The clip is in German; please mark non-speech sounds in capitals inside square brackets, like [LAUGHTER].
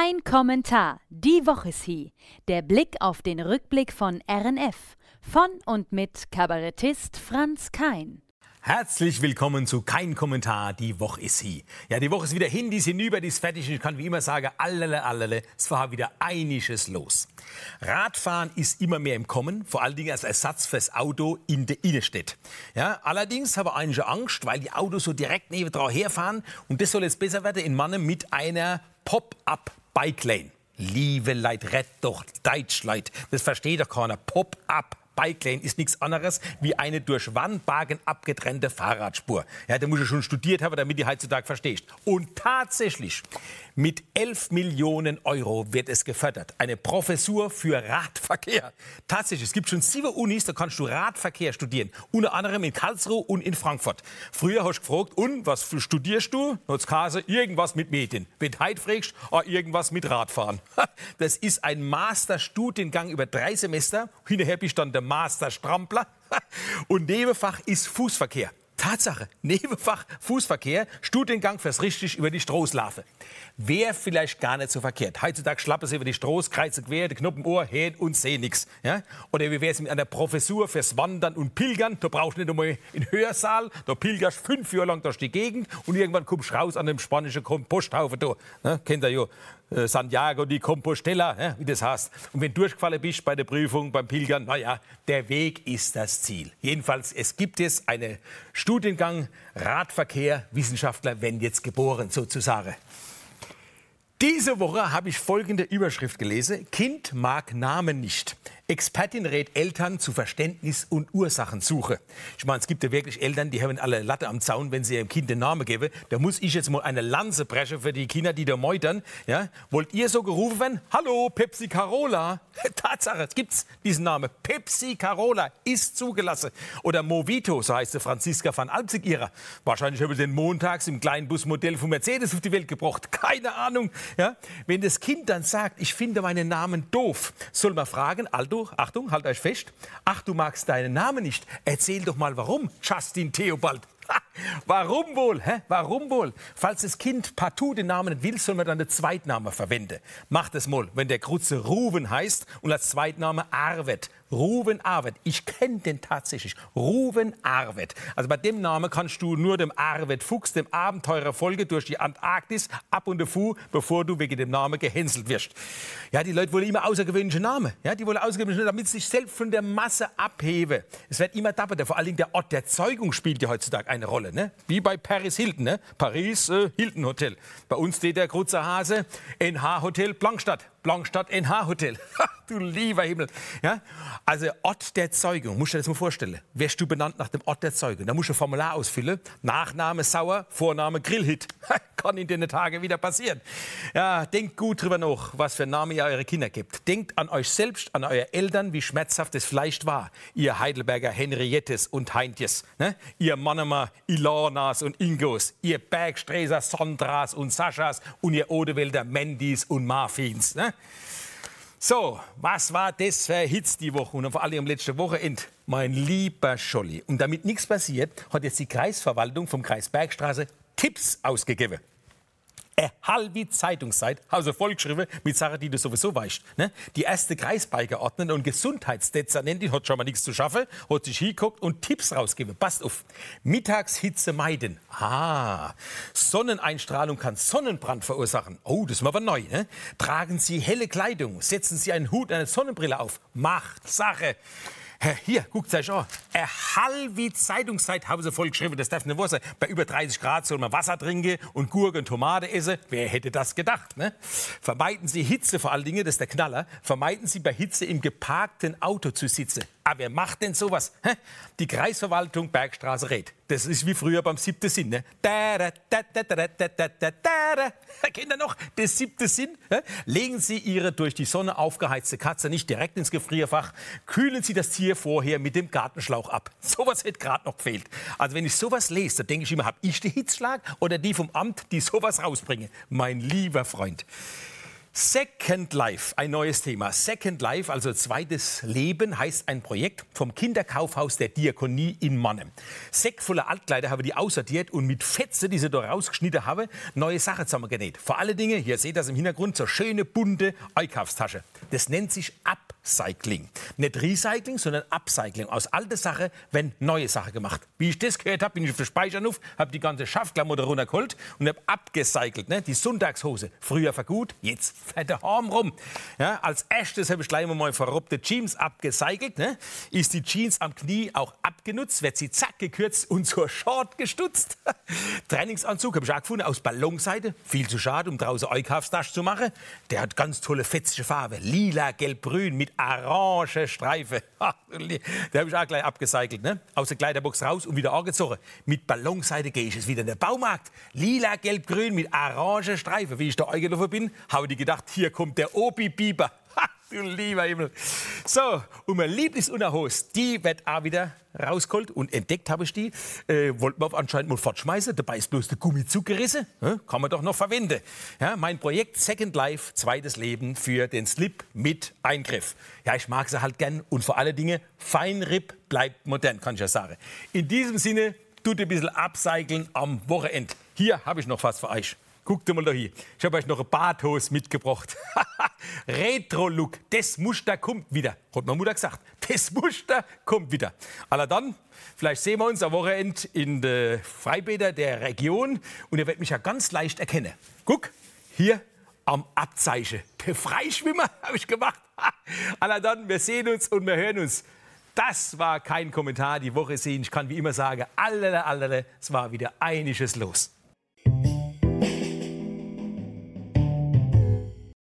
Kein Kommentar. Die Woche ist hier. Der Blick auf den Rückblick von RNF. Von und mit Kabarettist Franz Kein. Herzlich willkommen zu Kein Kommentar. Die Woche ist hier. Ja, die Woche ist wieder hin, die ist hinüber, die ist fertig. Ich kann wie immer sagen, allele, allele, es war wieder einiges los. Radfahren ist immer mehr im Kommen, vor allen Dingen als Ersatz fürs Auto in der Innenstadt. Ja, allerdings habe ich einige Angst, weil die Autos so direkt neben dran herfahren. Und das soll jetzt besser werden in Mannen mit einer Pop-up Bike Lane. Liebe Leid, rett doch Deutschleid. Das versteht doch keiner. Pop-up Bike Lane ist nichts anderes wie eine durch Wandbagen abgetrennte Fahrradspur. Ja, da muss ich schon studiert haben, damit die heutzutage verstehst. Und tatsächlich, mit 11 Millionen Euro wird es gefördert. Eine Professur für Radverkehr. Tatsächlich, es gibt schon sieben Unis, da kannst du Radverkehr studieren. Unter anderem in Karlsruhe und in Frankfurt. Früher hast du gefragt, und was studierst du? Kase, irgendwas mit Medien. Wenn du heute fragst, oh, irgendwas mit Radfahren. [LAUGHS] Das ist ein Masterstudiengang über drei Semester. Hinterher bist du dann der Master Strampler. [LAUGHS] Und Nebenfach ist Fußverkehr. Tatsache, [LAUGHS] Nebenfach Fußverkehr, Studiengang fürs richtig über die Stroßlarve. Wäre vielleicht gar nicht so verkehrt. Heutzutage schlappen sie über die Stroß, kreuzen quer, die Knoppen Ohr, hin und sehen nichts. Ja? Oder wie wäre es mit einer Professur fürs Wandern und Pilgern? Da brauchst du nicht einmal einen Hörsaal, da pilgerst fünf Jahre lang durch die Gegend und irgendwann kommst du raus an dem spanischen Komposthaufen da. Ne? Kennt ihr ja. Äh, Santiago de Compostela, wie das heißt. Und wenn du durchgefallen bist bei der Prüfung, beim Pilgern, naja, der Weg ist das Ziel. Jedenfalls, es gibt es einen Studiengang Radverkehr, Wissenschaftler werden jetzt geboren, sozusagen. Diese Woche habe ich folgende Überschrift gelesen. Kind mag Namen nicht. Expertin rät Eltern zu Verständnis und Ursachensuche. Ich meine, es gibt ja wirklich Eltern, die haben alle Latte am Zaun, wenn sie ihrem Kind den Namen geben. Da muss ich jetzt mal eine Lanze brechen für die Kinder, die da meutern. Ja? Wollt ihr so gerufen werden? Hallo, Pepsi Carola. [LAUGHS] Tatsache, es gibt diesen Namen. Pepsi Carola ist zugelassen. Oder Movito, so heißt sie Franziska van Alpzig ihrer. Wahrscheinlich haben sie den montags im kleinen Busmodell von Mercedes auf die Welt gebracht. [LAUGHS] Keine Ahnung. Ja? Wenn das Kind dann sagt, ich finde meinen Namen doof, soll man fragen, Aldo, Achtung, halt euch fest. Ach, du magst deinen Namen nicht. Erzähl doch mal warum, Justin Theobald. Warum wohl? Hä? Warum wohl? Falls das Kind partout den Namen nicht will, soll man dann den Zweitnamen verwenden. Macht es mal, wenn der Krutze Ruben heißt und als Zweitname Arvet. Ruben Arvet. Ich kenne den tatsächlich. Ruben Arvet. Also bei dem Namen kannst du nur dem Arvet Fuchs, dem Abenteurer Folge durch die Antarktis ab und fu, bevor du wegen dem Namen gehänselt wirst. Ja, die Leute wollen immer außergewöhnliche Namen. Ja, die wollen außergewöhnliche Namen, damit sie sich selbst von der Masse abheben. Es wird immer dapperter. Vor allem der Ort der Zeugung spielt ja heutzutage eine Rolle. Ne? Wie bei Paris Hilton. Ne? Paris äh, Hilton Hotel. Bei uns steht der Krutzer Hase NH Hotel Blankstadt. Blankstadt NH Hotel. [LAUGHS] du lieber Himmel. Ja? Also Ort der Zeugung, musst du dir das mal vorstellen. Wärst du benannt nach dem Ort der Zeugung, da musst du ein Formular ausfüllen. Nachname Sauer, Vorname Grillhit. [LAUGHS] Kann in den Tagen wieder passieren. Ja, denkt gut drüber nach, was für Namen ihr eure Kinder gibt. Denkt an euch selbst, an eure Eltern, wie schmerzhaft es vielleicht war. Ihr Heidelberger Henriettes und Heintjes. Ne? Ihr Mannemer Ilanas und Ingos. Ihr Bergsträser Sondras und Saschas. Und ihr Odewälder Mendis und Marfins. Ne? So, was war das für Hitz die Woche und vor allem am letzten Wochenende? Mein lieber Scholli. Und damit nichts passiert, hat jetzt die Kreisverwaltung vom Kreis Bergstraße Tipps ausgegeben eine halbe Zeitungszeit, also vollgeschrieben mit Sachen, die du sowieso weißt. Ne? Die erste Kreisbeigeordnete und Gesundheitsdezernentin hat schon mal nichts zu schaffen, hat sich hingeguckt und Tipps rausgegeben. Passt auf. Mittagshitze meiden. Ah. Sonneneinstrahlung kann Sonnenbrand verursachen. Oh, das ist mal aber neu. Ne? Tragen Sie helle Kleidung. Setzen Sie einen Hut, eine Sonnenbrille auf. Macht Sache. Hier, guckt euch an. Eine halbe Zeitungszeit haben sie voll das darf nicht wahr sein. Bei über 30 Grad soll man Wasser trinken und Gurken und Tomate essen. Wer hätte das gedacht? Ne? Vermeiden Sie Hitze vor allen Dingen, das ist der Knaller. Vermeiden Sie bei Hitze im geparkten Auto zu sitzen. Ah, wer macht denn sowas? Hä? Die Kreisverwaltung Bergstraße rät. Das ist wie früher beim siebten Sinn. Ne? Kennt ihr noch den siebten Sinn? Legen Sie Ihre durch die Sonne aufgeheizte Katze nicht direkt ins Gefrierfach. Kühlen Sie das Tier vorher mit dem Gartenschlauch ab. [LAUGHS] Sowas hätte gerade noch gefehlt. Also wenn ich sowas lese, denke ich immer, habe ich den Hitzschlag oder die vom Amt, die sowas rausbringen? Mein lieber Freund. Second Life, ein neues Thema. Second Life, also zweites Leben, heißt ein Projekt vom Kinderkaufhaus der Diakonie in Mannem. Säck voller Altkleider habe die aussortiert und mit Fetze, die sie da rausgeschnitten habe, neue Sachen zusammengenäht. Vor allen Dingen, hier seht ihr das im Hintergrund, so schöne bunte Einkaufstasche. Das nennt sich Upcycling. Nicht Recycling, sondern Upcycling. Aus alter Sache werden neue Sachen gemacht. Wie ich das gehört habe, bin ich auf der Speichernuff, habe die ganze Schaftklamotte runtergeholt und habe abgecycelt. Ne? Die Sonntagshose, früher vergut, jetzt fette Arm rum. Ja, als erstes habe ich gleich mal verrobte Jeans abgecycelt. Ne? Ist die Jeans am Knie auch abgenutzt, wird sie zack gekürzt und zur Short gestutzt. [LAUGHS] Trainingsanzug habe ich auch gefunden aus Ballonseite. Viel zu schade, um draußen Einkaufstasche zu machen. Der hat ganz tolle fetzige Farbe. Lila, gelb-grün mit orange Streife. [LAUGHS] Der habe ich auch gleich abgecycelt. Ne? Aus der Kleiderbox raus und wieder angezogen. Mit Ballonseite gehe ich jetzt wieder in den Baumarkt. Lila, gelb-grün mit orange Streife. Wie ich da eingelaufen bin, habe ich gedacht, hier kommt der Obi-Biber. Du lieber Himmel. So, und meine Lieblingsunterhose, die wird auch wieder rausgeholt. Und entdeckt habe ich die. Äh, wollten wir anscheinend mal fortschmeißen. Dabei ist bloß der Gummizug gerissen. Ja, kann man doch noch verwenden. Ja, mein Projekt Second Life, zweites Leben für den Slip mit Eingriff. Ja, ich mag sie halt gern. Und vor allen Dingen, Feinripp bleibt modern, kann ich ja sagen. In diesem Sinne, tut ein bisschen upcyclen am Wochenende. Hier habe ich noch was für euch. Guckt mal da hier. Ich habe euch noch ein Barthose mitgebracht. [LAUGHS] Retro-Look. Das Muster kommt wieder. Hat meine Mutter gesagt. Das Muster kommt wieder. Aller dann, vielleicht sehen wir uns am Wochenende in den Freibäder der Region. Und ihr werdet mich ja ganz leicht erkennen. Guck, hier am Abzeichen. Der Freischwimmer [LAUGHS] habe ich gemacht. [LAUGHS] Aller dann, wir sehen uns und wir hören uns. Das war kein Kommentar. Die Woche sehen. Ich kann wie immer sagen, allerle, allerle, es war wieder einiges los.